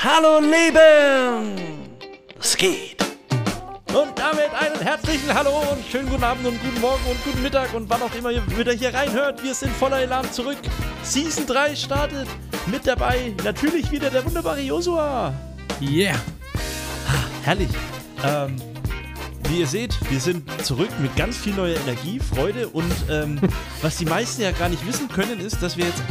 Hallo Leben! Es geht. Und damit einen herzlichen Hallo und schönen guten Abend und guten Morgen und guten Mittag und wann auch immer ihr wieder hier reinhört. Wir sind voller Elan zurück. Season 3 startet. Mit dabei natürlich wieder der wunderbare Josua. Yeah. Herrlich. Ähm, wie ihr seht, wir sind zurück mit ganz viel neuer Energie, Freude und ähm, was die meisten ja gar nicht wissen können, ist, dass wir jetzt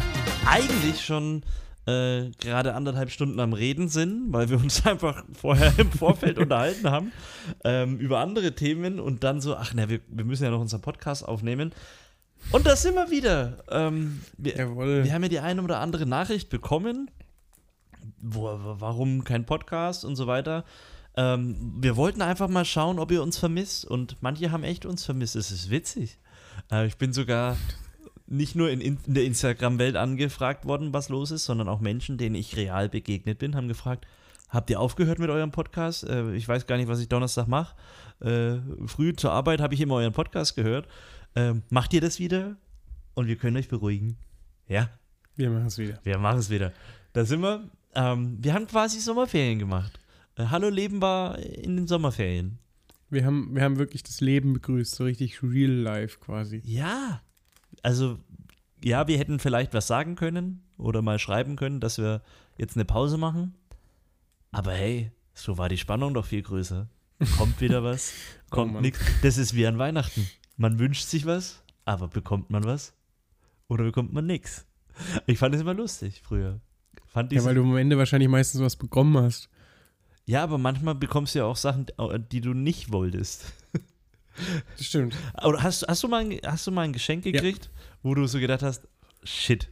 eigentlich schon äh, gerade anderthalb Stunden am Reden sind, weil wir uns einfach vorher im Vorfeld unterhalten haben ähm, über andere Themen und dann so, ach ne, wir, wir müssen ja noch unseren Podcast aufnehmen. Und da sind wir wieder. Ähm, wir, wir haben ja die eine oder andere Nachricht bekommen, wo, warum kein Podcast und so weiter. Ähm, wir wollten einfach mal schauen, ob ihr uns vermisst. Und manche haben echt uns vermisst. Es ist witzig. Äh, ich bin sogar nicht nur in, in der Instagram-Welt angefragt worden, was los ist, sondern auch Menschen, denen ich real begegnet bin, haben gefragt, habt ihr aufgehört mit eurem Podcast? Äh, ich weiß gar nicht, was ich Donnerstag mache. Äh, früh zur Arbeit habe ich immer euren Podcast gehört. Ähm, macht ihr das wieder? Und wir können euch beruhigen. Ja, Wir machen es wieder. wir machen es wieder. Da sind wir. Ähm, wir haben quasi Sommerferien gemacht. Äh, Hallo Leben war in den Sommerferien. Wir haben, wir haben wirklich das Leben begrüßt, so richtig real life quasi. Ja. Also, ja, wir hätten vielleicht was sagen können oder mal schreiben können, dass wir jetzt eine Pause machen. Aber hey, so war die Spannung doch viel größer. Kommt wieder was, kommt Mann. nichts. Das ist wie an Weihnachten. Man wünscht sich was, aber bekommt man was? Oder bekommt man nichts? Ich fand es immer lustig früher. Fand Ja, weil du am Ende wahrscheinlich meistens was bekommen hast. Ja, aber manchmal bekommst du ja auch Sachen, die du nicht wolltest. Stimmt. Oder hast, hast, du mal ein, hast du mal ein Geschenk gekriegt, wo du so gedacht hast, shit,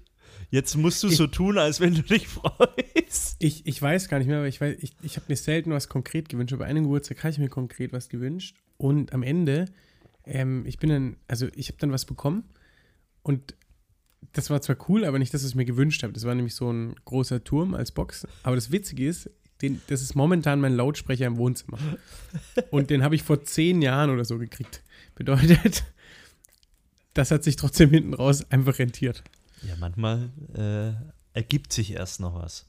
jetzt musst du Ich- so tun, als wenn du dich freust. Ich, ich weiß gar nicht mehr, aber ich weiß, ich, ich habe mir selten was konkret gewünscht. Aber bei einem Geburtstag habe ich mir konkret was gewünscht. Und am Ende, ähm, ich bin dann, also ich habe dann was bekommen und das war zwar cool, aber nicht, dass ich es mir gewünscht habe. Das war nämlich so ein großer Turm als Box. Aber das Witzige ist, den, das ist momentan mein Lautsprecher im Wohnzimmer. Und den habe ich vor zehn Jahren oder so gekriegt. Bedeutet, das hat sich trotzdem hinten raus einfach rentiert. Ja, manchmal äh, ergibt sich erst noch was.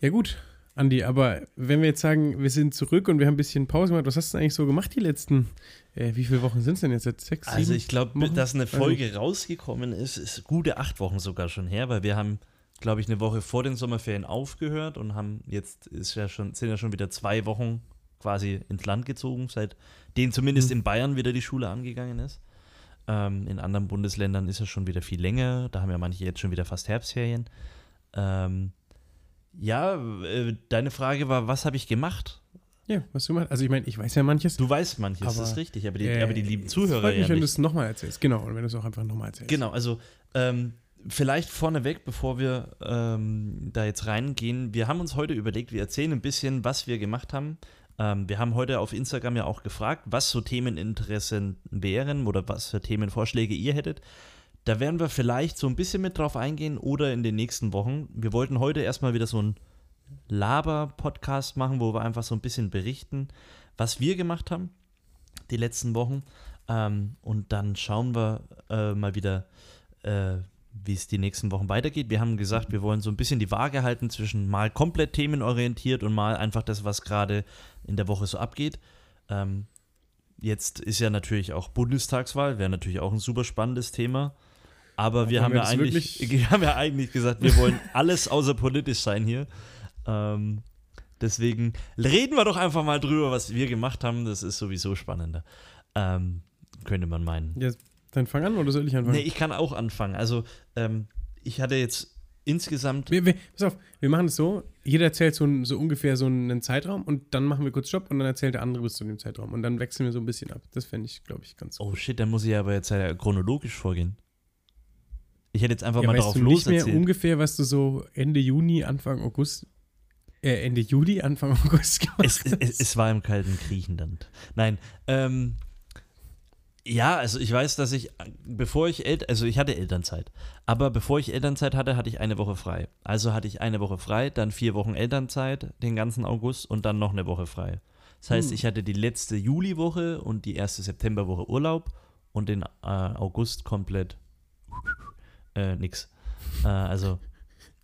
Ja, gut, Andi, aber wenn wir jetzt sagen, wir sind zurück und wir haben ein bisschen Pause gemacht, was hast du eigentlich so gemacht die letzten, äh, wie viele Wochen sind es denn jetzt? Seit sechs, Also sieben ich glaube, dass eine Also- Folge rausgekommen ist, ist gute acht Wochen sogar schon her, weil wir haben, glaube ich, eine Woche vor den Sommerferien aufgehört und haben jetzt ist ja schon, sind ja schon wieder zwei Wochen quasi ins Land gezogen, seit denen zumindest Mhm. in Bayern wieder die Schule angegangen ist. Ähm, in anderen Bundesländern ist es schon wieder viel länger, da haben ja manche jetzt schon wieder fast Herbstferien. Ähm, ja, äh, deine Frage war, was habe ich gemacht? Ja, was du machst. Also ich meine, ich weiß ja manches. Du weißt manches, das Aber, ist richtig, aber die, Äh, aber die lieben Zuhörer freut mich, ja wenn du es nochmal erzählst. Genau, und wenn du es auch einfach nochmal erzählst. Genau, also ähm, vielleicht vorneweg, bevor wir ähm, da jetzt reingehen, wir haben uns heute überlegt, wir erzählen ein bisschen, was wir gemacht haben. Ähm, wir haben heute auf Instagram ja auch gefragt, was so Themeninteressen wären oder was für Themenvorschläge ihr hättet. Da werden wir vielleicht so ein bisschen mit drauf eingehen oder in den nächsten Wochen. Wir wollten heute erstmal wieder so ein Laber-Podcast machen, wo wir einfach so ein bisschen berichten, was wir gemacht haben die letzten Wochen. Ähm, und dann schauen wir äh, mal wieder, äh, wie es die nächsten Wochen weitergeht. Wir haben gesagt, wir wollen so ein bisschen die Waage halten zwischen mal komplett themenorientiert und mal einfach das, was gerade in der Woche so abgeht. Ähm, jetzt ist ja natürlich auch Bundestagswahl, wäre natürlich auch ein super spannendes Thema. Aber wir haben, wir ja eigentlich, wir haben ja eigentlich gesagt, wir wollen alles außer politisch sein hier. Ähm, deswegen reden wir doch einfach mal drüber, was wir gemacht haben. Das ist sowieso spannender. Ähm, könnte man meinen. Ja, dann fang an oder soll ich anfangen? Nee, ich kann auch anfangen. Also, ähm, ich hatte jetzt insgesamt. wir, wir, pass auf, wir machen es so, jeder erzählt so, ein- so ungefähr so einen Zeitraum und dann machen wir kurz Stopp und dann erzählt der andere bis zu dem Zeitraum und dann wechseln wir so ein bisschen ab. Das fände ich, glaube ich, ganz Oh shit, dann muss ich aber jetzt ja chronologisch vorgehen. Ich hätte jetzt einfach Ja, mal weißt drauf du nicht mehr loserzählt. ungefähr, was du so Ende Juni, Anfang August, äh, Ende Juli, Anfang August gemacht Es, hast? es, es war im kalten Griechenland. Nein, ähm, ja, also ich weiß, dass ich, bevor ich Eltern, also ich hatte Elternzeit, aber bevor ich Elternzeit hatte, hatte ich eine Woche frei. Also hatte ich eine Woche frei, dann vier Wochen Elternzeit, den ganzen August und dann noch eine Woche frei. Das heißt, Hm. ich hatte die letzte Juliwoche und die erste Septemberwoche Urlaub und den äh, August komplett äh, nix. Äh, also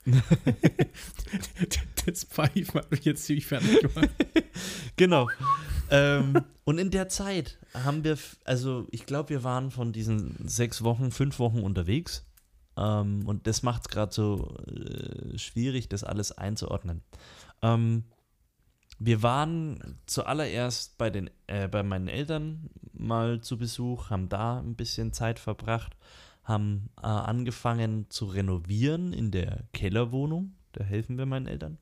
das Pfeifen hat mich jetzt ziemlich fertig gemacht. genau. ähm, und in der Zeit haben wir, also ich glaube, wir waren von diesen sechs Wochen, fünf Wochen unterwegs. Ähm, und das macht es gerade so äh, schwierig, das alles einzuordnen. Ähm, wir waren zuallererst bei, den, äh, bei meinen Eltern mal zu Besuch, haben da ein bisschen Zeit verbracht, haben äh, angefangen zu renovieren in der Kellerwohnung. Da helfen wir meinen Eltern.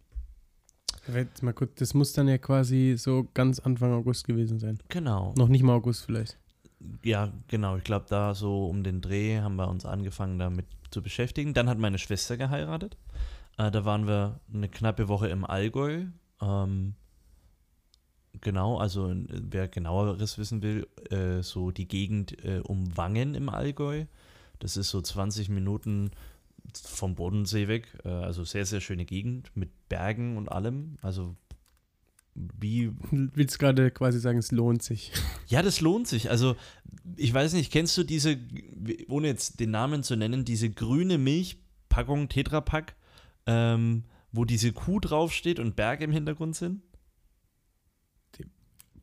Jetzt mal kurz, das muss dann ja quasi so ganz Anfang August gewesen sein. Genau. Noch nicht mal August vielleicht. Ja, genau. Ich glaube, da so um den Dreh haben wir uns angefangen damit zu beschäftigen. Dann hat meine Schwester geheiratet. Äh, da waren wir eine knappe Woche im Allgäu. Ähm, genau, also wer genaueres wissen will, äh, so die Gegend äh, um Wangen im Allgäu. Das ist so 20 Minuten vom Bodensee weg. Äh, also sehr, sehr schöne Gegend mit Bergen und allem. Also wie. Willst gerade quasi sagen, es lohnt sich? Ja, das lohnt sich. Also, ich weiß nicht, kennst du diese, ohne jetzt den Namen zu nennen, diese grüne Milchpackung Tetrapack, ähm, wo diese Kuh draufsteht und Berge im Hintergrund sind?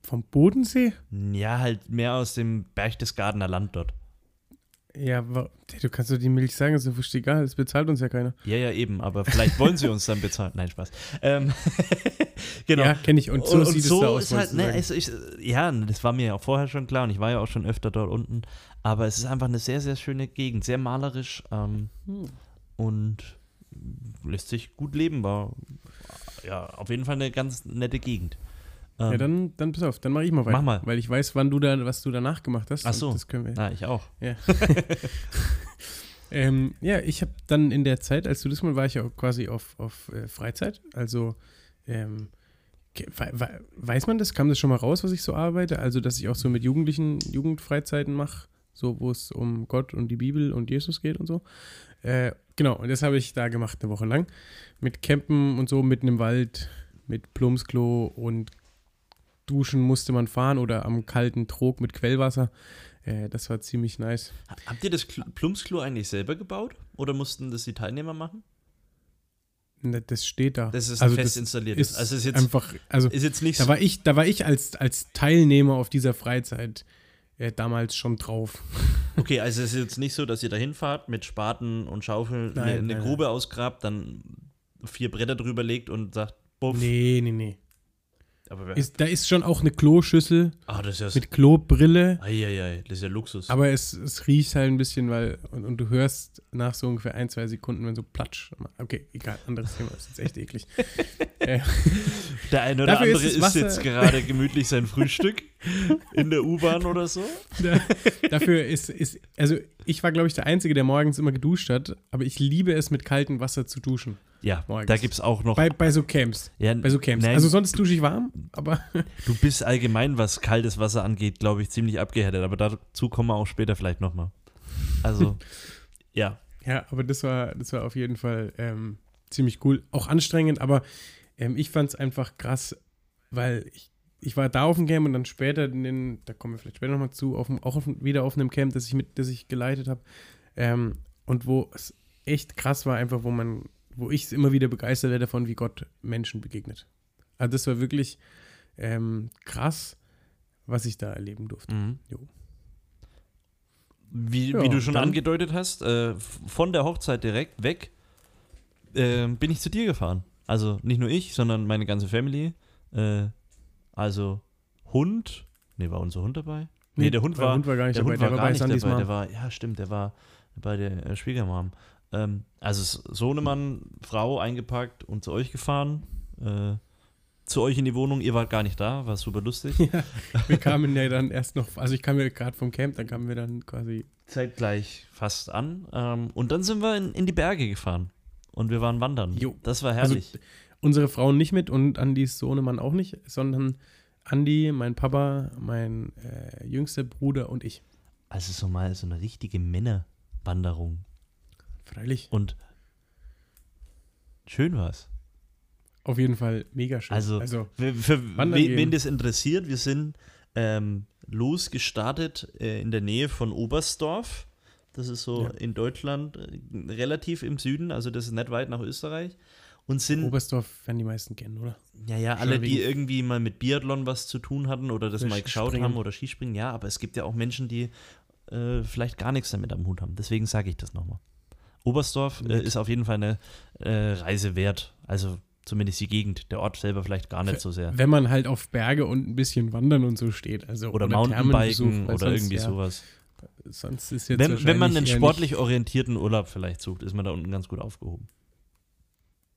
Vom Bodensee? Ja, halt mehr aus dem Berchtesgadener Land dort. Ja, du kannst doch die Milch sagen, ist ja egal, das bezahlt uns ja keiner. Ja, ja, eben, aber vielleicht wollen sie uns dann bezahlen. Nein, Spaß. Ähm, genau. Ja, kenne ich. Und so und, sieht so es da aus. Halt, ne, also ich, ja, das war mir ja auch vorher schon klar und ich war ja auch schon öfter dort unten. Aber es ist einfach eine sehr, sehr schöne Gegend, sehr malerisch ähm, hm. und lässt sich gut leben. War ja auf jeden Fall eine ganz nette Gegend. Ähm, ja, dann, dann pass auf, dann mache ich mal weiter. Mach mal. Weil ich weiß, wann du da, was du danach gemacht hast. Ach so. Das können wir. Ah, ich auch. Ja. ähm, ja, ich habe dann in der Zeit, als du das mal war, ich ja quasi auf, auf äh, Freizeit. Also, ähm, weiß man das? Kam das schon mal raus, was ich so arbeite? Also, dass ich auch so mit Jugendlichen Jugendfreizeiten mache, so wo es um Gott und die Bibel und Jesus geht und so. Äh, genau, und das habe ich da gemacht eine Woche lang. Mit Campen und so, mitten im Wald, mit Plumpsklo und duschen musste man fahren oder am kalten Trog mit Quellwasser. Äh, das war ziemlich nice. Habt ihr das Plumpsklo eigentlich selber gebaut oder mussten das die Teilnehmer machen? Ne, das steht da. Das ist also fest installiert. Ist also ist jetzt einfach, also ist jetzt nicht da war ich, da war ich als, als Teilnehmer auf dieser Freizeit äh, damals schon drauf. Okay, also es ist jetzt nicht so, dass ihr da hinfahrt mit Spaten und Schaufeln eine, nein, Grube ausgrabt, dann vier Bretter drüber legt und sagt, buff. Nee, nee, nee. Ist, da ist schon auch eine Kloschüssel ah, das ist mit Klobrille. Eieiei, das ist ja Luxus. Aber es, es riecht halt ein bisschen, weil, und, und, du hörst nach so ungefähr ein, zwei Sekunden, wenn so platsch. Okay, egal, anderes Thema, ist echt eklig. äh, der eine oder andere isst jetzt gerade gemütlich sein Frühstück in der U-Bahn oder so. Da, dafür ist, ist, also ich war, glaube ich, der Einzige, der morgens immer geduscht hat, aber ich liebe es, mit kaltem Wasser zu duschen. Ja, morgens. da gibt es auch noch. Bei, bei so Camps. Ja, bei so Camps. Nein, also sonst dusche ich warm, aber. du bist allgemein, was kaltes Wasser angeht, glaube ich, ziemlich abgehärtet, aber dazu kommen wir auch später vielleicht nochmal. Also, ja. Ja, aber das war, das war auf jeden Fall ähm, ziemlich cool. Auch anstrengend, aber ähm, ich fand es einfach krass, weil ich, ich war da auf dem Camp und dann später, in den, da kommen wir vielleicht später nochmal zu, auf, auch auf, wieder auf einem Camp, das ich, mit, das ich geleitet habe. Ähm, und wo es echt krass war, einfach, wo man wo ich immer wieder begeistert werde davon, wie Gott Menschen begegnet. Also das war wirklich ähm, krass, was ich da erleben durfte. Mhm. Wie, ja, wie, du schon angedeutet hast, äh, von der Hochzeit direkt weg äh, bin ich zu dir gefahren. Also nicht nur ich, sondern meine ganze Family. Äh, also Hund, nee, war unser Hund dabei? Nee, der Hund war, Hund war gar nicht der dabei, Hund war der war gar nicht dabei. Der war, ja, stimmt, der war bei der äh, Schwiegermam. Ähm, also Sohnemann, Frau eingepackt und zu euch gefahren. Äh, zu euch in die Wohnung, ihr wart gar nicht da, war super lustig. Ja, wir kamen ja dann erst noch, also ich kam ja gerade vom Camp, dann kamen wir dann quasi. Zeitgleich fast an. Ähm, und dann sind wir in, in, die Berge gefahren. Und wir waren wandern. Jo. Das war herrlich. Also, unsere Frauen nicht mit und Andis Sohnemann auch nicht, sondern Andi, mein Papa, mein äh, jüngster Bruder und ich. Also so mal so eine richtige Männerwanderung. Freilich. Und schön war's. Auf jeden Fall mega schön. Also, also für, für wen, wen, das interessiert, wir sind ähm, losgestartet äh, in der Nähe von Oberstdorf. Das ist so Ja. in Deutschland äh, relativ im Süden, also das ist nicht weit nach Österreich. Und sind, Oberstdorf werden die meisten kennen, oder? ja, ja, alle, die irgendwie mal mit Biathlon was zu tun hatten oder das Oder mal geschaut haben oder Skispringen, ja, aber es gibt ja auch Menschen, die äh, vielleicht gar nichts damit am Hut haben. Deswegen sage ich das nochmal. Oberstdorf äh, ist auf jeden Fall eine äh, Reise wert. Also zumindest die Gegend, der Ort selber vielleicht gar nicht so sehr. Wenn man halt auf Berge und ein bisschen wandern und so steht. Also, Oder, Thermenbesuch, Mountainbiken oder sonst, irgendwie ja, sowas. Sonst ist jetzt Wenn, wenn man einen sportlich orientierten Urlaub vielleicht sucht, ist man da unten ganz gut aufgehoben.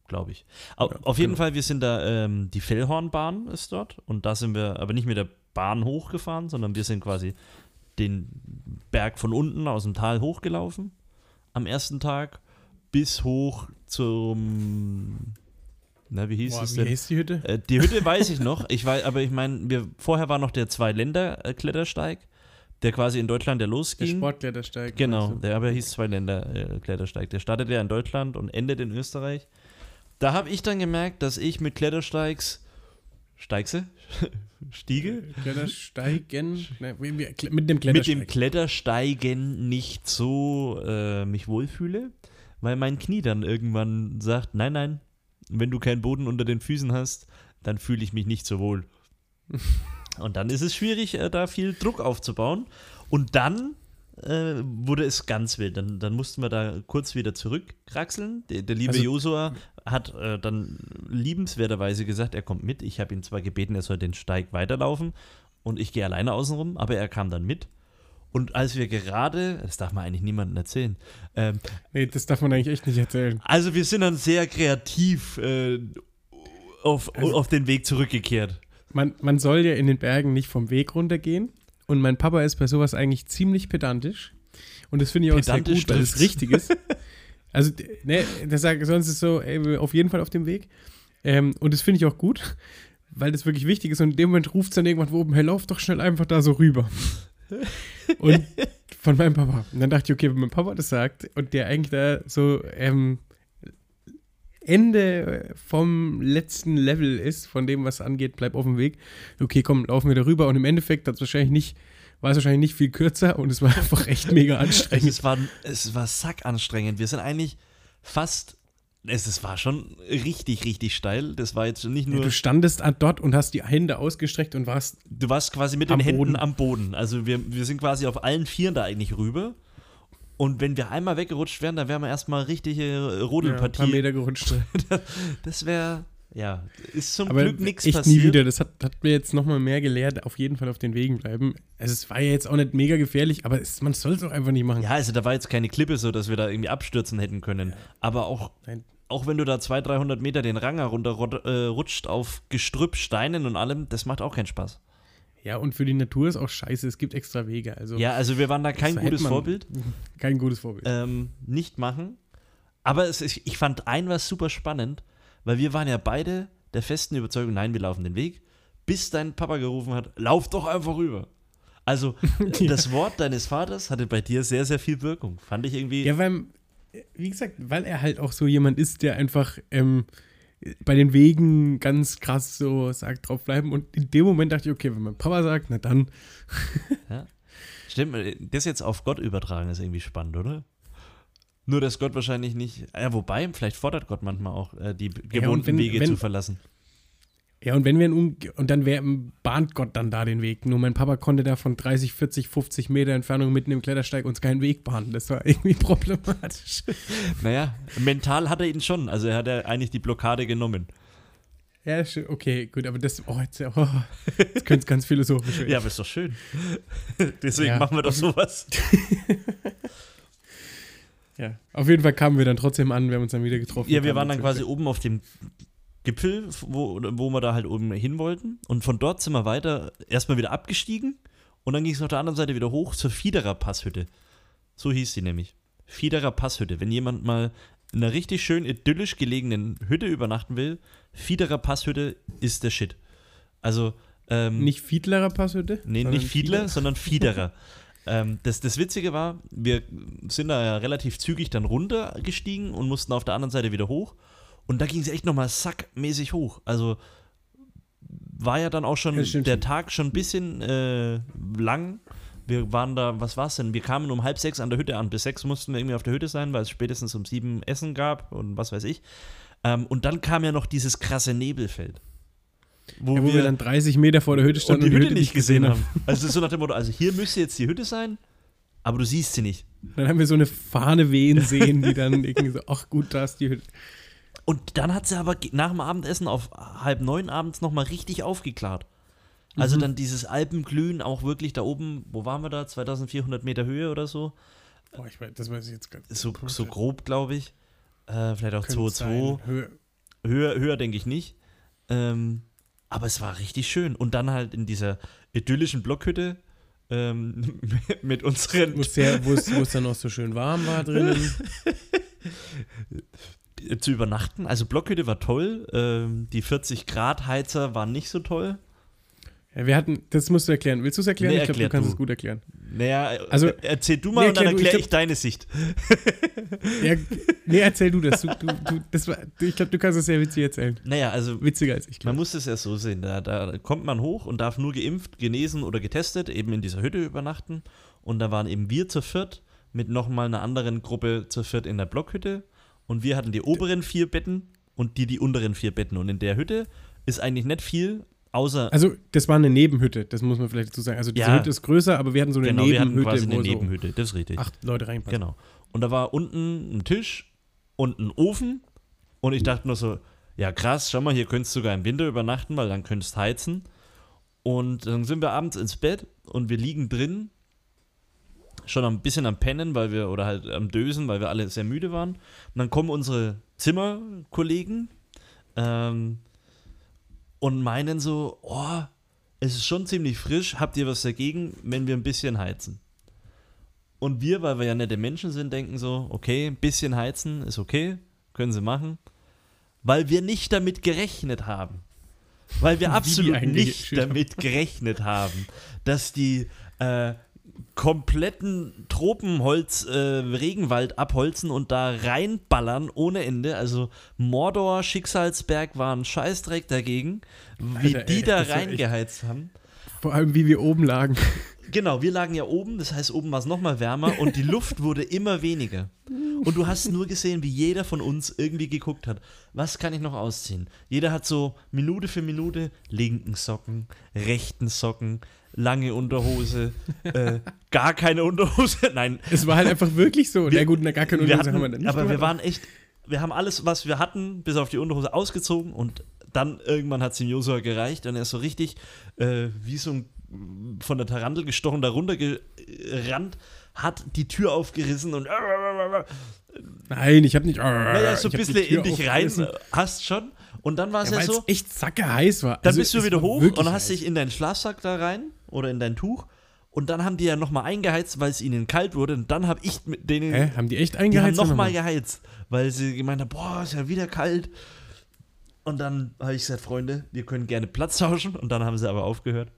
Glaube ich. Au- Ja, auf jeden genau. Fall, wir sind da, ähm, die Fellhornbahn ist dort und da sind wir aber nicht mit der Bahn hochgefahren, sondern wir sind quasi den Berg von unten aus dem Tal hochgelaufen am ersten Tag bis hoch zum, na, wie hieß Boah, es wie denn? heißt die Hütte? Äh, die Hütte weiß ich noch. Ich weiß, aber ich meine, vorher war noch der Zwei-Länder-Klettersteig, der quasi in Deutschland Der losging. Sportklettersteig. Genau, du? der aber hieß Zwei-Länder-Klettersteig. Der startet ja in Deutschland und endet in Österreich. Da habe ich dann gemerkt, dass ich mit Klettersteigs. Steigse? Stiege? Klettersteigen. Ne, kle- mit dem Mit Klettersteig. dem Klettersteigen nicht so äh, mich wohlfühle, weil mein Knie dann irgendwann sagt: Nein, nein, wenn du keinen Boden unter den Füßen hast, dann fühle ich mich nicht so wohl. Und dann ist es schwierig, äh, da viel Druck aufzubauen. Und dann äh, wurde es ganz wild. Dann, dann mussten wir da kurz wieder zurückkraxeln. Der, der liebe Also- Josua hat äh, dann liebenswerterweise gesagt, er kommt mit. Ich habe ihn zwar gebeten, er soll den Steig weiterlaufen und ich gehe alleine außenrum, aber er kam dann mit. Und als wir gerade, das darf man eigentlich niemandem erzählen, ähm, nee, das darf man eigentlich echt nicht erzählen. also wir sind dann sehr kreativ äh, auf, Also- auf den Weg zurückgekehrt. Man, man soll ja in den Bergen nicht vom Weg runtergehen. Und mein Papa ist bei sowas eigentlich ziemlich pedantisch. Und das finde ich auch Pedantisch sehr gut, weil es richtig ist. Also, ne, der sagt, sonst ist so, ey, auf jeden Fall auf dem Weg. Ähm, und das finde ich auch gut, weil das wirklich wichtig ist. Und in dem Moment ruft es dann irgendwann oben, hey, lauf doch schnell einfach da so rüber. Und von meinem Papa. Und dann dachte ich, okay, wenn mein Papa das sagt und der eigentlich da so ähm, Ende vom letzten Level ist, von dem, was angeht, bleib auf dem Weg. Okay, komm, laufen wir da rüber. Und im Endeffekt hat's wahrscheinlich nicht, war es wahrscheinlich nicht viel kürzer und es war einfach echt mega anstrengend. Es war, es war sackanstrengend. Wir sind eigentlich fast, es, es war schon richtig, richtig steil. Das war jetzt nicht nur, du standest an dort und hast die Hände ausgestreckt und warst du warst quasi mit den Händen Boden. am Boden. Also wir, wir sind quasi auf allen Vieren da eigentlich rüber. Und wenn wir einmal weggerutscht wären, dann wären wir erstmal richtige äh, ja, ein Rodelpartie. paar Meter gerutscht. das wäre, ja, ist zum Aber Glück nichts passiert. nie wieder. Das hat, hat mir jetzt nochmal mehr gelehrt, auf jeden Fall auf den Wegen bleiben. Also es war ja jetzt auch nicht mega gefährlich, aber es, man soll es auch einfach nicht machen. Ja, also da war jetzt keine Klippe so, dass wir da irgendwie abstürzen hätten können. Aber auch, Nein. auch wenn du da 200, 300 Meter den Ranger runterrutscht äh, rutscht auf Gestrüpp, Steinen und allem, das macht auch keinen Spaß. Ja, und für die Natur ist auch scheiße. Es gibt extra Wege. Also Ja, also wir waren da kein gutes Vorbild. Kein gutes Vorbild. Ähm, nicht machen. Aber es ich fand ein was super spannend, weil wir waren ja beide der festen Überzeugung, nein, wir laufen den Weg, bis dein Papa gerufen hat, lauf doch einfach rüber. Also das Wort deines Vaters hatte bei dir sehr, sehr viel Wirkung. Fand ich irgendwie. Ja, weil, wie gesagt, weil er halt auch so jemand ist, der einfach ähm, bei den Wegen ganz krass so sagt, draufbleiben. Und in dem Moment dachte ich, okay, wenn mein Papa sagt, na dann. Stimmt, äh, das jetzt auf Gott übertragen ist irgendwie spannend, oder? Nur, dass Gott wahrscheinlich nicht. Ja, wobei, vielleicht fordert Gott manchmal auch, äh, die gewohnten wenn- Wege wenn- zu verlassen. Ja, und wenn wir Umge und dann wär, bahnt Gott dann da den Weg. Nur mein Papa konnte da von 30, 40, 50 Meter Entfernung mitten im Klettersteig uns keinen Weg bahnen. Das war irgendwie problematisch. Naja, mental hat er ihn schon. Also er hat ja eigentlich die Blockade genommen. Ja, okay, gut, aber das, oh, jetzt, oh, jetzt könnte es ganz philosophisch werden. Ja, aber ist doch schön. Deswegen Ja. machen wir doch sowas. Ja, auf jeden Fall kamen wir dann trotzdem an, wir haben uns dann wieder getroffen. Ja, wir waren dann quasi oben auf dem Gipfel, wo, wo wir da halt oben hin wollten. Und von dort sind wir weiter erstmal wieder abgestiegen. Und dann ging es auf der anderen Seite wieder hoch zur Fiederer Passhütte. So hieß sie nämlich. Fiederer Passhütte. Wenn jemand mal in einer richtig schön idyllisch gelegenen Hütte übernachten will, Fiederer Passhütte ist der Shit. Also, ähm, Nicht Fiedlerer Passhütte? Nee, nicht Fiedler, sondern Fiederer. ähm, das, das Witzige war, wir sind da ja relativ zügig dann runtergestiegen und mussten auf der anderen Seite wieder hoch. Und da ging es echt nochmal sackmäßig hoch. Also war ja dann auch schon Ja, der. Tag schon ein bisschen äh, lang, Wir waren da, was war's denn? Wir kamen um halb sechs an der Hütte an. Bis sechs mussten wir irgendwie auf der Hütte sein, weil es spätestens um sieben Essen gab und was weiß ich. Ähm, und dann kam ja noch dieses krasse Nebelfeld. Wo, ja, wo wir, wir, dann 30 Meter vor der Hütte standen und die, und die Hütte, Hütte, nicht gesehen haben. haben. Also so nach dem Motto, also hier müsste jetzt die Hütte sein, aber du siehst sie nicht. Dann haben wir so eine Fahne wehen sehen, die dann irgendwie so, ach gut, da ist die Hütte. Und dann hat sie aber nach dem Abendessen auf halb neun abends nochmal richtig aufgeklärt. Also mhm. dann dieses Alpenglühen auch wirklich da oben, wo waren wir da? 2400 Meter Höhe oder so? Boah, ich weiß, das weiß ich jetzt gar nicht. So, so grob, glaube ich. Äh, vielleicht auch 2,2. Höher. höher, höher denke ich nicht. Ähm, aber es war richtig schön. Und dann halt in dieser idyllischen Blockhütte ähm, mit unseren. Wo es dann auch so schön warm war drinnen. zu übernachten. Also Blockhütte war toll. Ähm, die 40 Grad Heizer waren nicht so toll. Ja, wir hatten, das musst du erklären. Willst du es erklären? Nee, ich glaube, du kannst du. es gut erklären. Naja, also, erzähl du mal nee, und dann erkläre ich, ich, deine Sicht. ja, nee, erzähl du das. Du, du, das war, ich glaube, du kannst es sehr witzig erzählen. Naja, also. Witziger als ich. Glaub. Man muss es ja so sehen. Da, da kommt man hoch und darf nur geimpft, genesen oder getestet, eben in dieser Hütte übernachten. Und da waren eben wir zu viert mit nochmal einer anderen Gruppe zu viert in der Blockhütte. Und wir hatten die oberen vier Betten und die die unteren vier Betten. Und in der Hütte ist eigentlich nicht viel, Außer also, das war eine Nebenhütte, das muss man vielleicht dazu sagen. Also, diese ja, Hütte ist größer, aber wir hatten so eine genau, Nebenhütte. Wir hatten quasi eine Nebenhütte, das ist richtig. Acht Leute reinpassen. Genau. Und da war unten ein Tisch und ein Ofen. Und ich dachte nur so, ja krass, schau mal, hier könntest du sogar im Winter übernachten, weil dann könntest du heizen. Und dann sind wir abends ins Bett und wir liegen drin, schon ein bisschen am Pennen, weil wir, oder halt am Dösen, weil wir alle sehr müde waren. Und dann kommen unsere Zimmerkollegen, ähm, und meinen so, oh, es ist schon ziemlich frisch, habt ihr was dagegen, wenn wir ein bisschen heizen? Und wir, weil wir ja nette Menschen sind, denken so, okay, ein bisschen heizen ist okay, können sie machen, weil wir nicht damit gerechnet haben. Weil wir absolut nicht damit gerechnet haben, dass die äh, kompletten Tropenholz-Regenwald äh, abholzen und da reinballern ohne Ende. Also Mordor, Schicksalsberg waren Scheißdreck dagegen, wie Alter, die ey, da reingeheizt haben. Vor allem, wie wir oben lagen. Genau, wir lagen ja oben, das heißt, oben war es nochmal wärmer und die Luft wurde immer weniger. Und du hast nur gesehen, wie jeder von uns irgendwie geguckt hat, was kann ich noch ausziehen? Jeder hat so Minute für Minute linken Socken, rechten Socken, lange Unterhose, äh, gar keine Unterhose. Nein. Es war halt einfach wirklich so. Wir, Na gut, na, gar keine Unterhose hatten, haben wir dann nicht. Aber wir waren echt, wir haben alles, was wir hatten, bis auf die Unterhose ausgezogen und dann irgendwann hat es dem Josua gereicht und er ist so richtig äh, wie so ein von der Tarantel gestochen, darunter gerannt, hat die Tür aufgerissen und Nein, ich habe nicht. Naja, so ein bisschen in dich rein hast schon. Und dann war es ja, ja so. echt zacke heiß war. Dann also, bist du wieder hoch und hast dich in deinen Schlafsack da rein oder in dein Tuch. Und dann haben die ja nochmal eingeheizt, weil es ihnen kalt wurde. Und dann habe ich mit denen. Hä? Haben die echt eingeheizt? Die haben nochmal geheizt, weil sie gemeint haben: Boah, ist ja wieder kalt. Und dann habe ich gesagt: Freunde, wir können gerne Platz tauschen. Und dann haben sie aber aufgehört.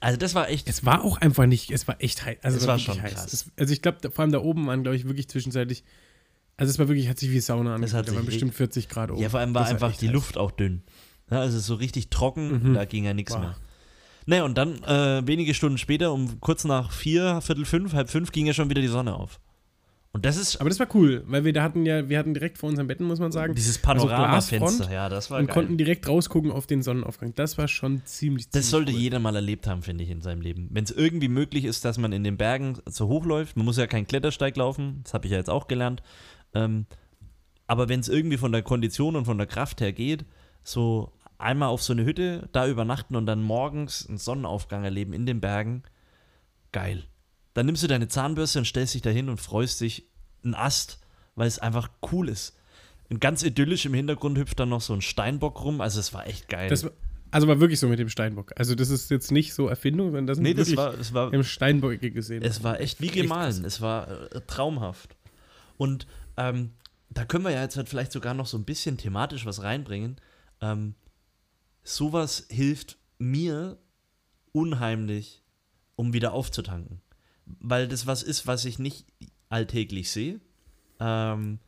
Also, das war echt. Es war auch einfach nicht. Es war echt heiß. Also, es war, war schon heiß. Es, also, ich glaube, vor allem da oben waren, glaube ich, wirklich zwischenzeitlich. Also, es war wirklich, hat sich wie Sauna angefühlt. Da waren bestimmt 40 Grad oben. Ja, vor allem war das einfach war die heiß. Luft auch dünn. Ja, also, so richtig trocken, mhm. da ging ja nichts mehr. Naja, und dann äh, wenige Stunden später, um kurz nach vier, Viertel fünf, halb fünf, ging ja schon wieder die Sonne auf. Und das ist. Aber das war cool, weil wir da hatten ja, wir hatten direkt vor unseren Betten, muss man sagen. Dieses Panoramafenster, ja, das war Und geil. konnten direkt rausgucken auf den Sonnenaufgang. Das war schon ziemlich, ziemlich Das sollte cool. jeder mal erlebt haben, finde ich, in seinem Leben. Wenn es irgendwie möglich ist, dass man in den Bergen so hoch läuft, man muss ja keinen Klettersteig laufen, das habe ich ja jetzt auch gelernt. Ähm, aber wenn es irgendwie von der Kondition und von der Kraft her geht, so einmal auf so eine Hütte, da übernachten und dann morgens einen Sonnenaufgang erleben in den Bergen, geil. Dann nimmst du deine Zahnbürste und stellst dich dahin und freust dich einen Ast, weil es einfach cool ist. Und ganz idyllisch im Hintergrund hüpft dann noch so ein Steinbock rum, also es war echt geil. Das, also war wirklich so mit dem Steinbock. Also das ist jetzt nicht so Erfindung, sondern das nee, das war, das war im Steinbock gesehen. Es war echt wie gemahlen, echt es war äh, traumhaft. Und ähm, da können wir ja jetzt halt vielleicht sogar noch so ein bisschen thematisch was reinbringen. Ähm, sowas hilft mir unheimlich, um wieder aufzutanken. Weil das was ist, was ich nicht alltäglich sehe. Ähm,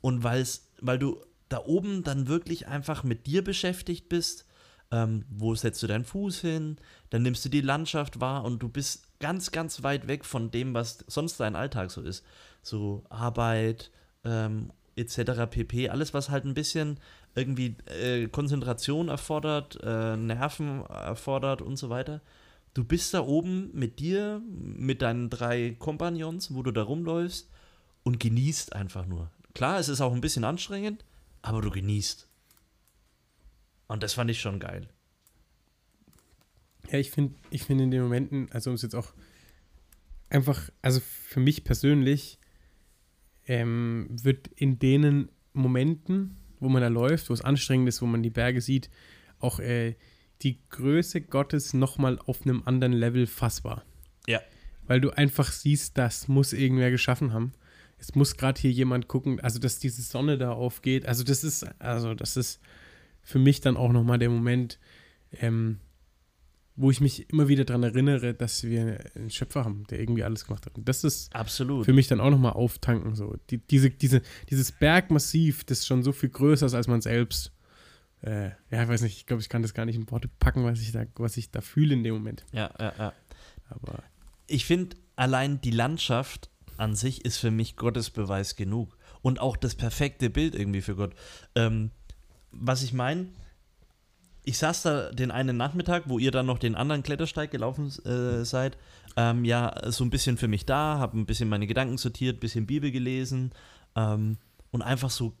und weil's, weil du da oben dann wirklich einfach mit dir beschäftigt bist. Ähm, wo setzt du deinen Fuß hin? Dann nimmst du die Landschaft wahr und du bist ganz, ganz weit weg von dem, was sonst dein Alltag so ist. So Arbeit, ähm, etc. pp. Alles, was halt ein bisschen irgendwie äh, Konzentration erfordert, äh, Nerven erfordert und so weiter. Du bist da oben mit dir, mit deinen drei Kompagnons, wo du da rumläufst und genießt einfach nur. Klar, es ist auch ein bisschen anstrengend, aber du genießt. Und das fand ich schon geil. Ja, ich finde ich find in den Momenten, also um es jetzt auch einfach, also für mich persönlich, ähm, wird in denen Momenten, wo man da läuft, wo es anstrengend ist, wo man die Berge sieht, auch äh, die Größe Gottes nochmal auf einem anderen Level fassbar. Ja. Weil du einfach siehst, das muss irgendwer geschaffen haben. Es muss gerade hier jemand gucken, also dass diese Sonne da aufgeht. Also das ist, also das ist für mich dann auch nochmal der Moment, ähm, wo ich mich immer wieder daran erinnere, dass wir einen Schöpfer haben, der irgendwie alles gemacht hat. Und das ist Absolut. für mich dann auch nochmal auftanken. So. Die, diese, diese, dieses Bergmassiv, das schon so viel größer ist als man selbst. Äh, ja, ich weiß nicht, ich glaube, ich kann das gar nicht in Worte packen, was ich da, was ich da fühle in dem Moment. Ja, ja, ja. Aber Ich finde, allein die Landschaft an sich ist für mich Gottesbeweis genug. Und auch das perfekte Bild irgendwie für Gott. Ähm, was ich meine, ich saß da den einen Nachmittag, wo ihr dann noch den anderen Klettersteig gelaufen äh, seid, ähm, ja, so ein bisschen für mich da, habe ein bisschen meine Gedanken sortiert, ein bisschen Bibel gelesen ähm, und einfach so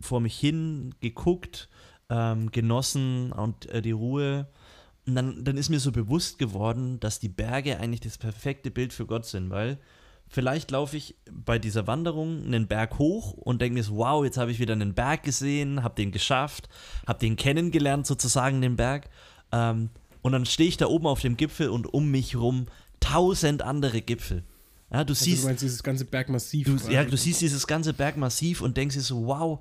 vor mich hin geguckt, ähm, genossen und äh, die Ruhe. Und dann, dann ist mir so bewusst geworden, dass die Berge eigentlich das perfekte Bild für Gott sind, weil vielleicht laufe ich bei dieser Wanderung einen Berg hoch und denke mir so, wow, jetzt habe ich wieder einen Berg gesehen, habe den geschafft, habe den kennengelernt sozusagen, den Berg. Ähm, und dann stehe ich da oben auf dem Gipfel und um mich rum tausend andere Gipfel. Ja, du also siehst, du meinst dieses ganze Bergmassiv. Du, ja, du siehst dieses ganze Bergmassiv und denkst dir so, wow,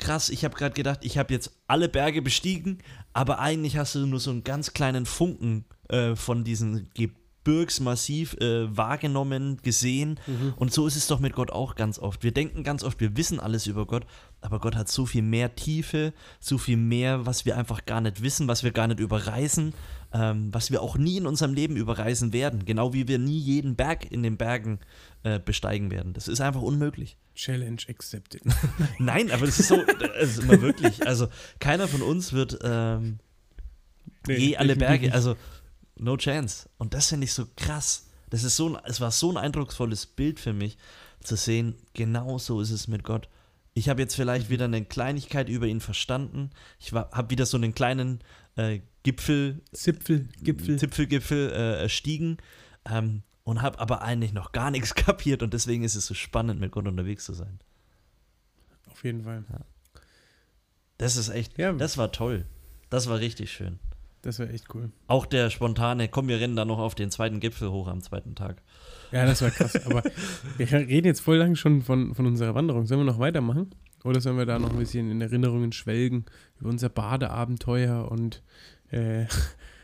krass, ich habe gerade gedacht, ich habe jetzt alle Berge bestiegen, aber eigentlich hast du nur so einen ganz kleinen Funken äh, von diesem Gebirgsmassiv äh, wahrgenommen, gesehen. Und so ist es doch mit Gott auch ganz oft. Wir denken ganz oft, wir wissen alles über Gott, aber Gott hat so viel mehr Tiefe, so viel mehr, was wir einfach gar nicht wissen, was wir gar nicht überreißen, ähm, was wir auch nie in unserem Leben überreisen werden. Genau wie wir nie jeden Berg in den Bergen äh, besteigen werden. Das ist einfach unmöglich. Challenge accepted. Nein, aber das ist so, das ist immer wirklich. Also keiner von uns wird ähm, Nee, je alle Berge, also no chance. Und das finde ich so krass. Das ist so ein, es war so ein eindrucksvolles Bild für mich, zu sehen, genau so ist es mit Gott. Ich habe jetzt vielleicht wieder eine Kleinigkeit über ihn verstanden. Ich habe wieder so einen kleinen äh, Gipfel, Zipfel, Gipfel. Zipfelgipfel äh, erstiegen ähm, und habe aber eigentlich noch gar nichts kapiert und deswegen ist es so spannend, mit Gott unterwegs zu sein. Auf jeden Fall. Das ist echt, Ja. das war toll. Das war richtig schön. Das wäre echt cool. Auch der spontane, komm, wir rennen da noch auf den zweiten Gipfel hoch am zweiten Tag. Ja, das war krass. Aber wir reden jetzt voll lang schon von, von unserer Wanderung. Sollen wir noch weitermachen? Oder sollen wir da noch ein bisschen in Erinnerungen schwelgen über unser Badeabenteuer und äh,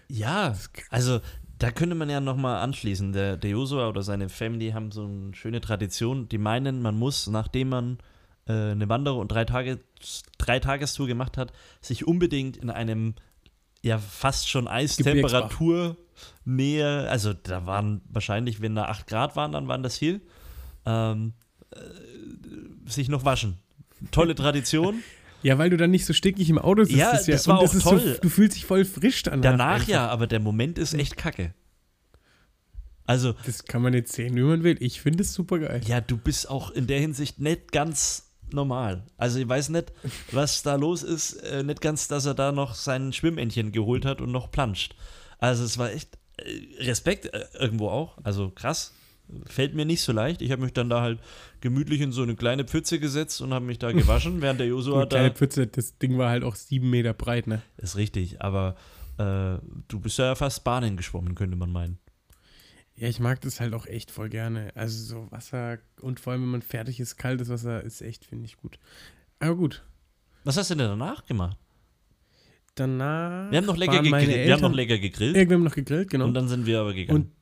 Ja, also da könnte man ja nochmal anschließen. Der, der Josua oder seine Family haben so eine schöne Tradition. Die meinen, man muss, nachdem man äh, eine Wanderung und drei, Tage, drei Tagestour gemacht hat, sich unbedingt in einem ja fast schon Eistemperatur näher, also da waren wahrscheinlich, wenn da 8 Grad waren, dann waren das viel, ähm, äh, sich noch waschen. Tolle Tradition. ja, weil du dann nicht so stickig im Auto sitzt. Ja, das war und auch ist toll. So, du fühlst dich voll frisch danach. Danach einfach. ja, aber der Moment ist echt kacke. Also, Das kann man jetzt sehen, wie man will. Ich finde es super geil. Ja, du bist auch in der Hinsicht nicht ganz normal. Also ich weiß nicht, was da los ist. Äh, nicht ganz, dass er da noch sein Schwimmännchen geholt hat und noch planscht. Also es war echt äh, Respekt äh, irgendwo auch. Also krass. Fällt mir nicht so leicht. Ich habe mich dann da halt gemütlich in so eine kleine Pfütze gesetzt und habe mich da gewaschen, während der Josua Eine kleine da. Pfütze, das Ding war halt auch sieben Meter breit, ne? Ist richtig, aber äh, du bist ja fast Bahnen geschwommen, könnte man meinen. Ja, ich mag das halt auch echt voll gerne. Also so Wasser und vor allem, wenn man fertig ist, kaltes Wasser ist echt, finde ich gut. Aber gut. Was hast du denn danach gemacht? Danach. Wir haben noch lecker gegrillt. Wir haben noch lecker gegrillt. Ja, wir haben noch gegrillt, genau. Und dann sind wir aber gegangen. Und-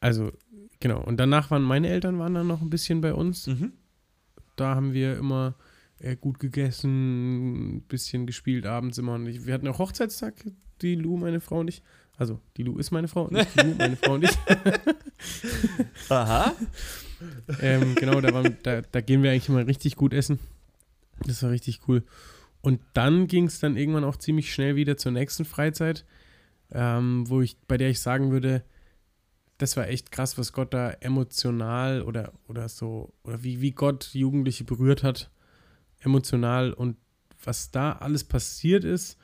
also, genau. Und danach waren meine Eltern waren dann noch ein bisschen bei uns. mhm. Da haben wir immer äh, gut gegessen, ein bisschen gespielt abends immer. Und ich, wir hatten auch Hochzeitstag, die Lou, meine Frau und ich. Also die Lu ist meine Frau, nicht die Lu, meine Frau und ich. Aha. ähm, genau, da, waren, da, da gehen wir eigentlich immer richtig gut essen. Das war richtig cool. Und dann ging es dann irgendwann auch ziemlich schnell wieder zur nächsten Freizeit, ähm, wo ich, bei der ich sagen würde, das war echt krass, was Gott da emotional oder, oder so, oder wie, wie Gott Jugendliche berührt hat, emotional und was da alles passiert ist.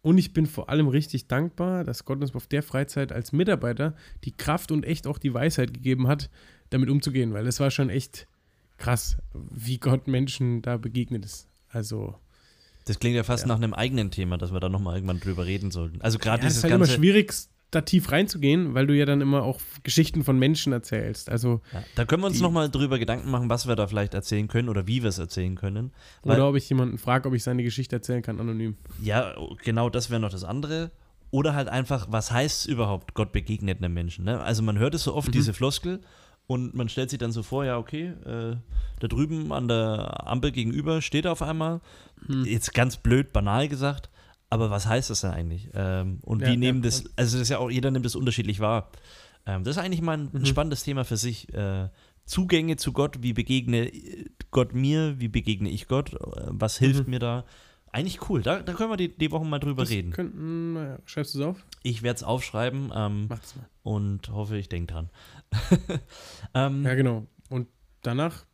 Und ich bin vor allem richtig dankbar, dass Gott uns auf der Freizeit als Mitarbeiter die Kraft und echt auch die Weisheit gegeben hat, damit umzugehen, weil es war schon echt krass, wie Gott Menschen da begegnet ist. Also. Das klingt ja fast ja. nach einem eigenen Thema, dass wir da nochmal irgendwann drüber reden sollten. Also gerade ja, dieses ist halt ganze immer schwierig, da tief reinzugehen, weil du ja dann immer auch Geschichten von Menschen erzählst. Also ja, da können wir uns nochmal drüber Gedanken machen, was wir da vielleicht erzählen können oder wie wir es erzählen können. Oder ob ich jemanden frage, ob ich seine Geschichte erzählen kann, anonym. Ja, genau, das wäre noch das andere. Oder halt einfach, was heißt es überhaupt, Gott begegnet einem Menschen? Ne? Also man hört es so oft, mhm. diese Floskel, und man stellt sich dann so vor, ja, okay, äh, da drüben an der Ampel gegenüber steht er auf einmal. Mhm. Jetzt ganz blöd, banal gesagt, aber was heißt das denn eigentlich? Ähm, und ja, wie nehmen ja. das, also das ist ja auch, jeder nimmt das unterschiedlich wahr. Ähm, das ist eigentlich mal ein, mhm. spannendes Thema für sich. Äh, Zugänge zu Gott, wie begegne Gott mir, wie begegne ich Gott, äh, was hilft mhm. mir da? Eigentlich cool, da, da können wir die, die Woche mal drüber das reden. Könnten, äh, schreibst du es auf? Ich werde es aufschreiben ähm, Macht's mal. und hoffe, ich denke dran. ähm, ja, genau. Und danach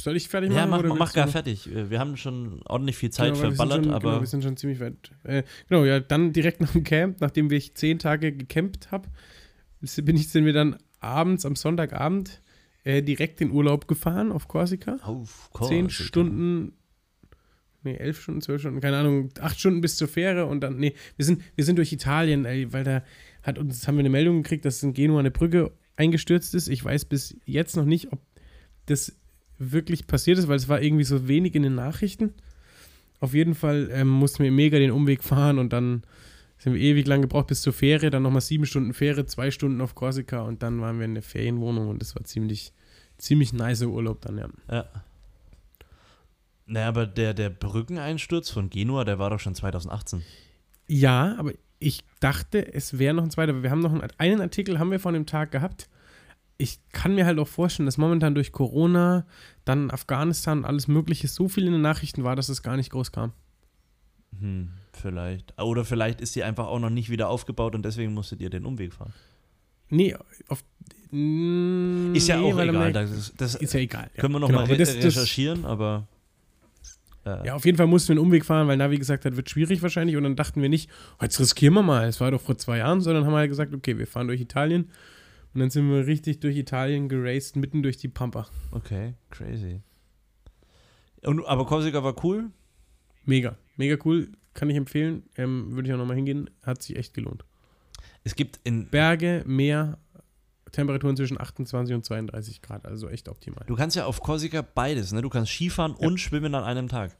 soll ich fertig machen? Ja, mach, mach gar fertig. Wir haben schon ordentlich viel Zeit genau, verballert, schon, aber. Genau, wir sind schon ziemlich weit. Äh, genau, ja, dann direkt nach dem Camp, nachdem ich zehn Tage gecampt habe, bin ich, sind wir dann abends, am Sonntagabend, äh, direkt in Urlaub gefahren auf Korsika. Auf Korsika. Zehn Stunden, nee, elf Stunden, zwölf Stunden, keine Ahnung, acht Stunden bis zur Fähre und dann, nee, wir sind, wir sind durch Italien, ey, weil da hat uns, haben wir eine Meldung gekriegt, dass in Genua eine Brücke eingestürzt ist. Ich weiß bis jetzt noch nicht, ob das wirklich passiert ist, weil es war irgendwie so wenig in den Nachrichten. Auf jeden Fall ähm, mussten wir mega den Umweg fahren und dann sind wir ewig lang gebraucht bis zur Fähre, dann nochmal sieben Stunden Fähre, zwei Stunden auf Korsika und dann waren wir in der Ferienwohnung und das war ziemlich, ziemlich nice Urlaub dann, ja. Ja. Naja, aber der, der Brückeneinsturz von Genua, der war doch schon 2018. Ja, aber ich dachte, es wäre noch ein zweiter, aber wir haben noch einen, einen Artikel haben wir von dem Tag gehabt ich kann mir halt auch vorstellen, dass momentan durch Corona, dann Afghanistan und alles Mögliche so viel in den Nachrichten war, dass es gar nicht groß kam. Hm, vielleicht. Oder vielleicht ist sie einfach auch noch nicht wieder aufgebaut und deswegen musstet ihr den Umweg fahren. Nee, auf, mh, ist ja nee, auch egal. Das, das, ist ja egal. Können wir nochmal genau, re das, recherchieren, aber. Äh. Ja, auf jeden Fall mussten wir einen Umweg fahren, weil Navi gesagt hat, wird schwierig wahrscheinlich. Und dann dachten wir nicht, oh, jetzt riskieren wir mal. Es war doch vor zwei Jahren, sondern haben halt gesagt, okay, wir fahren durch Italien und dann sind wir richtig durch Italien geraced, mitten durch die Pampa. Okay, crazy. Und, aber Korsika war cool? Mega, mega cool. Kann ich empfehlen. Ähm, Würde ich auch nochmal hingehen. Hat sich echt gelohnt. Es gibt in. Berge, Meer, Temperaturen zwischen 28 und 32 Grad, also echt optimal. Du kannst ja auf Korsika beides, ne? Du kannst Skifahren ja. und schwimmen an einem Tag.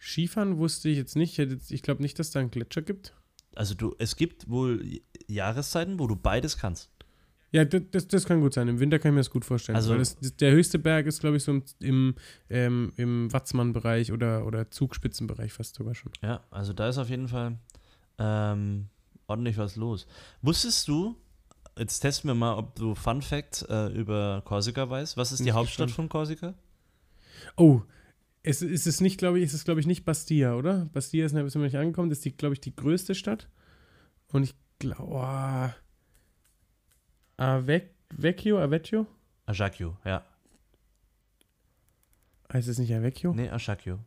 Skifahren wusste ich jetzt nicht. Ich glaube nicht, dass da einen Gletscher gibt. Also du, es gibt wohl Jahreszeiten, wo du beides kannst. Ja, das, das kann gut sein. Im Winter kann ich mir das gut vorstellen. Also das, der höchste Berg ist, glaube ich, so im, ähm, im Watzmann-Bereich oder, oder Zugspitzenbereich fast sogar schon. Ja, also da ist auf jeden Fall ähm, ordentlich was los. Wusstest du, jetzt testen wir mal, ob du Fun Facts äh, über Korsika weißt. Was ist die Hauptstadt gespannt. von Korsika? Oh, es ist es nicht, glaube ich, ist es, glaube ich, nicht Bastia, oder? Bastia ist noch nicht angekommen. Das ist, glaube ich, die größte Stadt. Und ich glaube, oh, Avecchio, Avecchio? Ajaccio, ja. Heißt es nicht Avecchio? Nee, Ajaccio.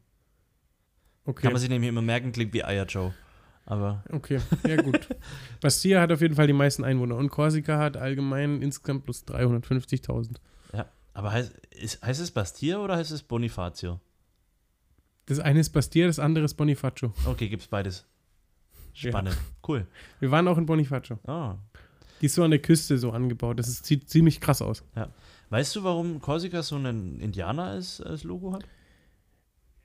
Okay. Kann man sich nämlich immer merken, klingt wie Aya Joe. Aber. Okay, ja gut. Bastia hat auf jeden Fall die meisten Einwohner und Korsika hat allgemein insgesamt plus 350.000. Ja, aber heißt, ist, heißt es Bastia oder heißt es Bonifacio? Das eine ist Bastia, das andere ist Bonifacio. Okay, gibt's beides. Spannend. Ja. Cool. Wir waren auch in Bonifacio. Ah, die ist so an der Küste so angebaut. Das ist, sieht ziemlich krass aus. Ja. Weißt du, warum Korsika so einen Indianer als, als Logo hat?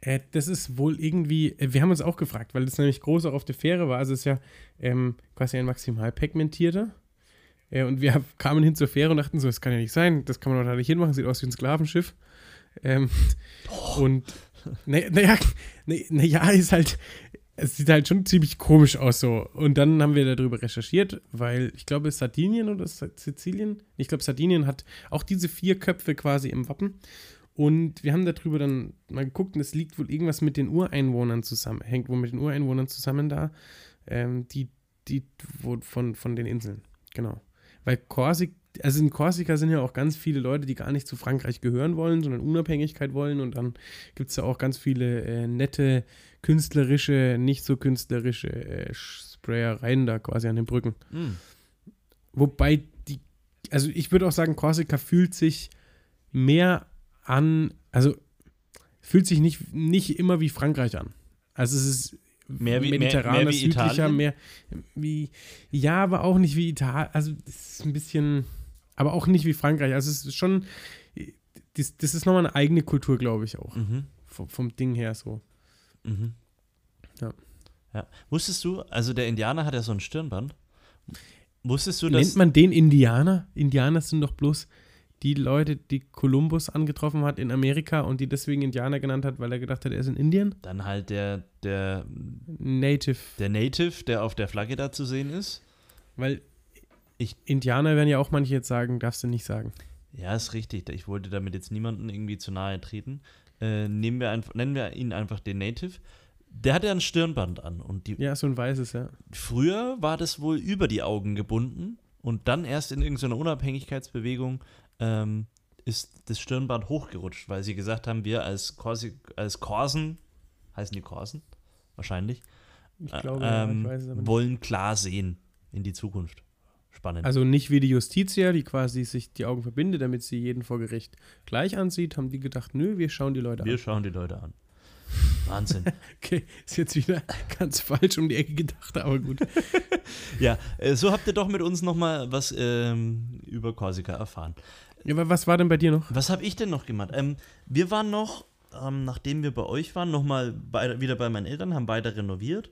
Äh, das ist wohl irgendwie, äh, wir haben uns auch gefragt, weil das nämlich groß auch auf der Fähre war. Also es ist ja ähm, quasi ein maximal pigmentierter. Äh, und wir kamen hin zur Fähre und dachten so, das kann ja nicht sein, das kann man doch da nicht hinmachen, sieht aus wie ein Sklavenschiff. Ähm, oh. Und naja, naja, na, ist halt, es sieht halt schon ziemlich komisch aus so. Und dann haben wir darüber recherchiert, weil ich glaube, Sardinien oder Sizilien, ich glaube, Sardinien hat auch diese vier Köpfe quasi im Wappen. Und wir haben darüber dann mal geguckt und es liegt wohl irgendwas mit den Ureinwohnern zusammen, hängt wohl mit den Ureinwohnern zusammen da, ähm, die, die wo, von, von den Inseln. Genau. Weil Korsik, also in Korsika sind ja auch ganz viele Leute, die gar nicht zu Frankreich gehören wollen, sondern Unabhängigkeit wollen. Und dann gibt es ja auch ganz viele äh, nette, künstlerische, nicht so künstlerische äh, Sprayereien da quasi an den Brücken. Mm. Wobei die, also ich würde auch sagen, Korsika fühlt sich mehr an, also fühlt sich nicht, nicht immer wie Frankreich an. Also es ist Mehr wie, mediterraner, mehr, mehr wie südlicher, Italien? mehr wie, ja, aber auch nicht wie Italien, also es ist ein bisschen, aber auch nicht wie Frankreich. Also es ist schon, das, das ist nochmal eine eigene Kultur, glaube ich auch. Mhm. Vom, vom Ding her so. Mhm. Ja. ja. Wusstest du, also der Indianer hat ja so ein Stirnband. Wusstest du, dass. Nennt man den Indianer? Indianer sind doch bloß die Leute, die Kolumbus angetroffen hat in Amerika und die deswegen Indianer genannt hat, weil er gedacht hat, er ist in Indien? Dann halt der, der, Native. der Native, der auf der Flagge da zu sehen ist. Weil Ich- Indianer werden ja auch manche jetzt sagen, darfst du nicht sagen. Ja, ist richtig. Ich wollte damit jetzt niemanden irgendwie zu nahe treten. Äh, nehmen wir einfach, nennen wir ihn einfach den Native. Der hat ja ein Stirnband an und die, Ja, so ein weißes, ja. früher war das wohl über die Augen gebunden und dann erst in irgendeiner Unabhängigkeitsbewegung ähm, ist das Stirnband hochgerutscht, weil sie gesagt haben, wir als, Korsi, als Korsen, heißen die Korsen? Wahrscheinlich, Ich glaube, ja, ähm, ich weiß es aber nicht. wollen klar sehen in die Zukunft. Spannend. Also nicht wie die Justitia, die quasi sich die Augen verbindet, damit sie jeden vor Gericht gleich ansieht, haben die gedacht, nö, wir schauen die Leute wir an. schauen die Leute an. Wahnsinn. Okay, ist jetzt wieder ganz falsch um die Ecke gedacht, aber gut. ja, äh, so habt ihr doch mit uns nochmal was ähm, über Korsika erfahren. Ja, aber was war denn bei dir noch? Was habe ich denn noch gemacht? Ähm, wir waren noch, ähm, nachdem wir bei euch waren, nochmal wieder bei meinen Eltern, haben beide renoviert.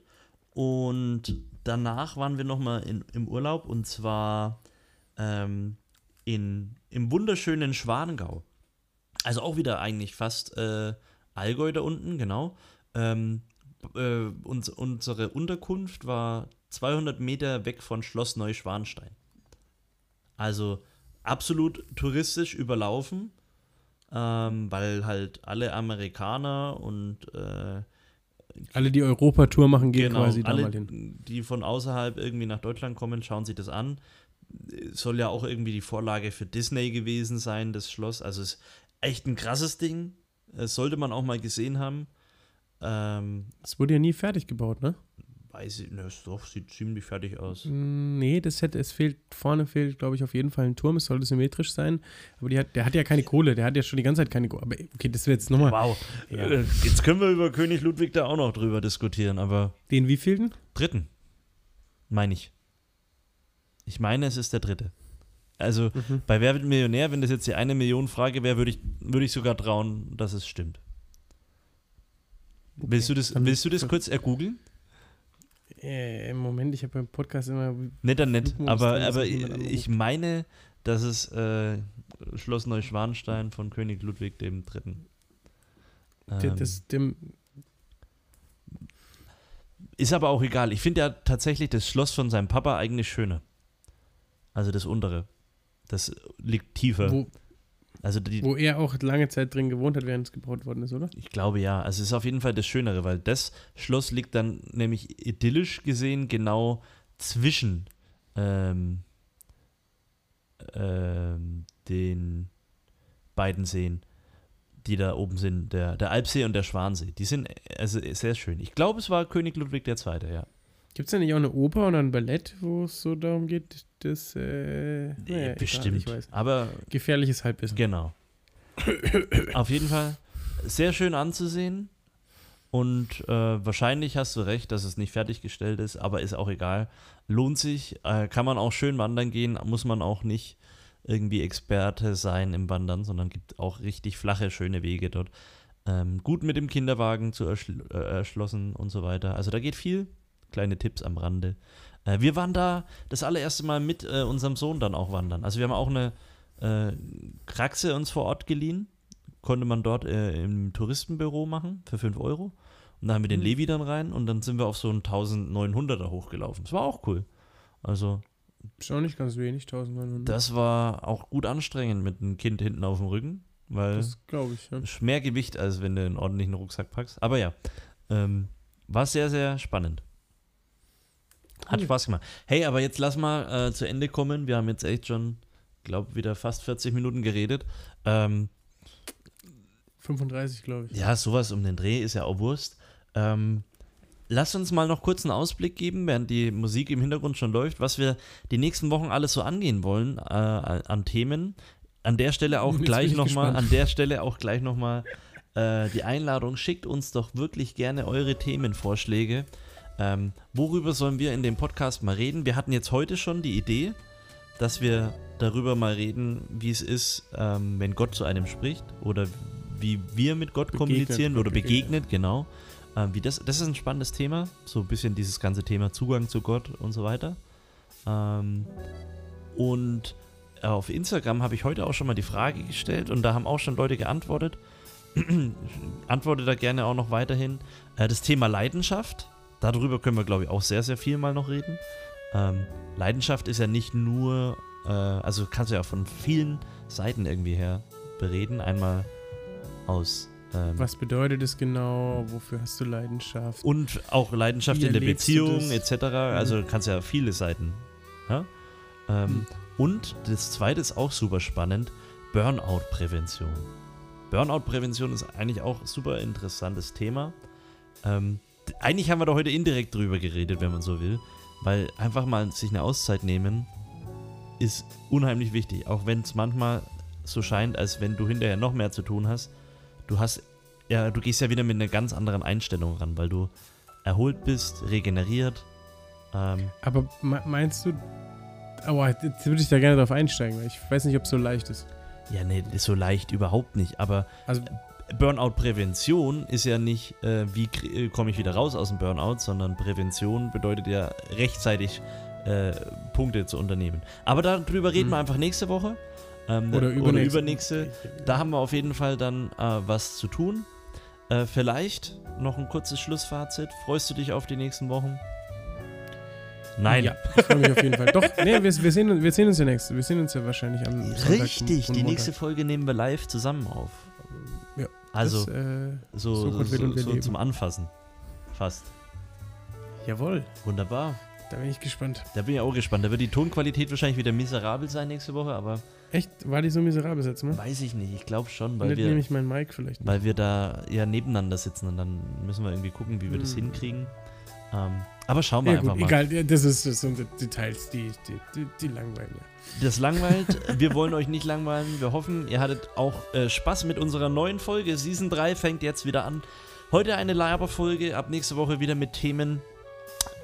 Und danach waren wir nochmal im Urlaub und zwar ähm, in, im wunderschönen Schwanengau. Also auch wieder eigentlich fast äh, Allgäu da unten, genau. Ähm, äh, uns, unsere Unterkunft war 200 Meter weg von Schloss Neuschwanstein. Also absolut touristisch überlaufen, ähm, weil halt alle Amerikaner und äh, Alle, die Europatour machen, gehen genau, quasi da alle, mal hin. die von außerhalb irgendwie nach Deutschland kommen, schauen sich das an. Soll ja auch irgendwie die Vorlage für Disney gewesen sein, das Schloss. Also es ist echt ein krasses Ding. Das sollte man auch mal gesehen haben. Ähm, Es wurde ja nie fertig gebaut, ne? Weiß ich, es doch, sieht ziemlich fertig aus. Mm, Nee, das hätte, es fehlt, vorne fehlt, glaube ich, auf jeden Fall ein Turm, es sollte symmetrisch sein, aber hat, der hat ja keine Kohle, der hat ja schon die ganze Zeit keine Kohle, aber okay, das wird jetzt nochmal, Wow. Ja. Äh, Jetzt können wir über König Ludwig da auch noch drüber diskutieren, aber den wievielten? dritten, meine ich. Ich meine, es ist der dritte. Also Mhm. bei Wer wird Millionär, wenn das jetzt die eine Million Frage wäre, würde ich, würde ich sogar trauen, dass es stimmt. Willst, du das, willst du das kurz ergoogeln? Äh, Im Moment, ich habe beim Podcast immer, Nicht dann nicht, aber, aber ich meine, dass es äh, Schloss Neuschwanstein von König Ludwig dem Dritten. der, Ähm, das, dem, Ist aber auch egal. Ich finde ja tatsächlich das Schloss von seinem Papa eigentlich schöner. Also das untere. Das liegt tiefer. wo, also die, wo er auch lange Zeit drin gewohnt hat, während es gebaut worden ist, oder? ich glaube ja. Also es ist auf jeden Fall das Schönere, weil das Schloss liegt dann nämlich idyllisch gesehen genau zwischen ähm, ähm, den beiden Seen, die da oben sind, der, der Alpsee und der Schwansee. Die sind also sehr schön. Ich glaube, es war König Ludwig II., ja. Gibt es da nicht auch eine Oper oder ein Ballett, wo es so darum geht, das, äh, naja, egal, Bestimmt. weiß. Aber Gefährliches Halbwissen. Genau. Auf jeden Fall sehr schön anzusehen. Und äh, wahrscheinlich hast du recht, dass es nicht fertiggestellt ist, aber ist auch egal. Lohnt sich, äh, kann man auch schön wandern gehen, muss man auch nicht irgendwie Experte sein im Wandern, sondern gibt auch richtig flache, schöne Wege dort. Ähm, gut mit dem Kinderwagen zu erschl äh, erschlossen und so weiter. Also da geht viel. Kleine Tipps am Rande. Äh, wir waren da das allererste Mal mit äh, unserem Sohn dann auch wandern. Also wir haben auch eine äh, Kraxe uns vor Ort geliehen. Konnte man dort äh, im Touristenbüro machen für 5 Euro. Und dann haben wir den Mhm. Levi dann rein und dann sind wir auf so einen 1900er hochgelaufen. Das war auch cool. Also, auch nicht ganz wenig, 1900. das war auch gut anstrengend mit einem Kind hinten auf dem Rücken, weil Das glaube ich, ja. mehr Gewicht, als wenn du einen ordentlichen Rucksack packst. Aber ja, ähm, war sehr, sehr spannend. Hat Cool. Spaß gemacht. Hey, aber jetzt lass mal äh, zu Ende kommen. Wir haben jetzt echt schon, glaube wieder fast 40 Minuten geredet. Ähm, 35, glaube ich. ja, sowas um den Dreh ist ja auch Wurst. Ähm, lass uns mal noch kurz einen Ausblick geben, während die Musik im Hintergrund schon läuft, was wir die nächsten Wochen alles so angehen wollen äh, an Themen. An der Stelle auch Jetzt gleich ich nochmal, an der Stelle auch gleich nochmal äh, die Einladung. Schickt uns doch wirklich gerne eure Themenvorschläge. Ähm, worüber sollen wir in dem Podcast mal reden? Wir hatten jetzt heute schon die Idee, dass wir darüber mal reden, wie es ist, ähm, wenn Gott zu einem spricht oder wie wir mit Gott Begegnet, kommunizieren oder begegnet, begegnet. genau. Ähm, wie das, das ist ein spannendes Thema, so ein bisschen dieses ganze Thema Zugang zu Gott und so weiter. Ähm, und auf Instagram habe ich heute auch schon mal die Frage gestellt und da haben auch schon Leute geantwortet. Antworte da gerne auch noch weiterhin. Äh, das Thema Leidenschaft, darüber können wir, glaube ich, auch sehr, sehr viel mal noch reden. Ähm, Leidenschaft ist ja nicht nur, äh, also kannst du ja von vielen Seiten irgendwie her bereden. Einmal aus ähm, Was bedeutet es genau? Wofür hast du Leidenschaft? und auch Leidenschaft Wie in der Beziehung etc. Also du kannst ja viele Seiten. Ja? Ähm, Mhm. Und das zweite ist auch super spannend: Burnout-Prävention. Burnout-Prävention ist eigentlich auch ein super interessantes Thema. Ähm, eigentlich haben wir da heute indirekt drüber geredet, wenn man so will, weil einfach mal sich eine Auszeit nehmen ist unheimlich wichtig, auch wenn es manchmal so scheint, als wenn du hinterher noch mehr zu tun hast. Du hast ja, du gehst ja wieder mit einer ganz anderen Einstellung ran, weil du erholt bist, regeneriert. Ähm, Aber me- meinst du, aber jetzt würde ich da gerne drauf einsteigen, weil ich weiß nicht, ob es so leicht ist. ja, nee, ist so leicht überhaupt nicht, aber Also, Burnout-Prävention ist ja nicht, äh, wie äh, komme ich wieder raus aus dem Burnout, sondern Prävention bedeutet ja rechtzeitig äh, Punkte zu unternehmen. Aber darüber reden Mhm. wir einfach nächste Woche. Ähm, oder übernächste. übernächste. Da haben wir auf jeden Fall dann äh, was zu tun. Äh, vielleicht noch ein kurzes Schlussfazit. Freust du dich auf die nächsten Wochen? Nein. Ja, ich freue mich auf jeden Fall. Doch, nee, wir, wir, sehen, uns- wir sehen uns ja nächste. Wir sehen uns ja wahrscheinlich am Sonntag Richtig, die nächste Folge nehmen wir live zusammen auf. Also Das, äh, so, so so, Gott will und wir so leben. zum Anfassen. Fast. jawohl, Wunderbar. da bin ich gespannt. Da bin ich auch gespannt. Da wird die Tonqualität wahrscheinlich wieder miserabel sein nächste Woche, aber Echt? War die so miserabel jetzt mal? weiß ich nicht. Ich glaube schon, Weil nehme wir, ich meinen Mic vielleicht nicht. weil wir da ja nebeneinander sitzen und dann müssen wir irgendwie gucken, wie wir das Mhm. hinkriegen. Ähm, aber schauen wir Ja, einfach gut, mal. egal, das, ist, das sind Details, die, die, die, die langweilen ja. Das langweilt. Wir wollen euch nicht langweilen. Wir hoffen, ihr hattet auch äh, Spaß mit unserer neuen Folge. Season 3 fängt jetzt wieder an. Heute eine Laberfolge, ab nächste Woche wieder mit Themen.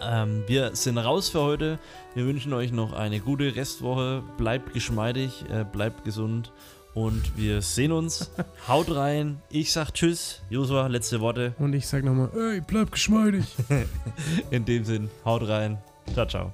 Ähm, wir sind raus für heute. Wir wünschen euch noch eine gute Restwoche. Bleibt geschmeidig, äh, bleibt gesund und wir sehen uns. Haut rein. Ich sag Tschüss. Josua, letzte Worte. Und ich sag nochmal, ey, bleib geschmeidig. In dem Sinn, haut rein. Ciao, ciao.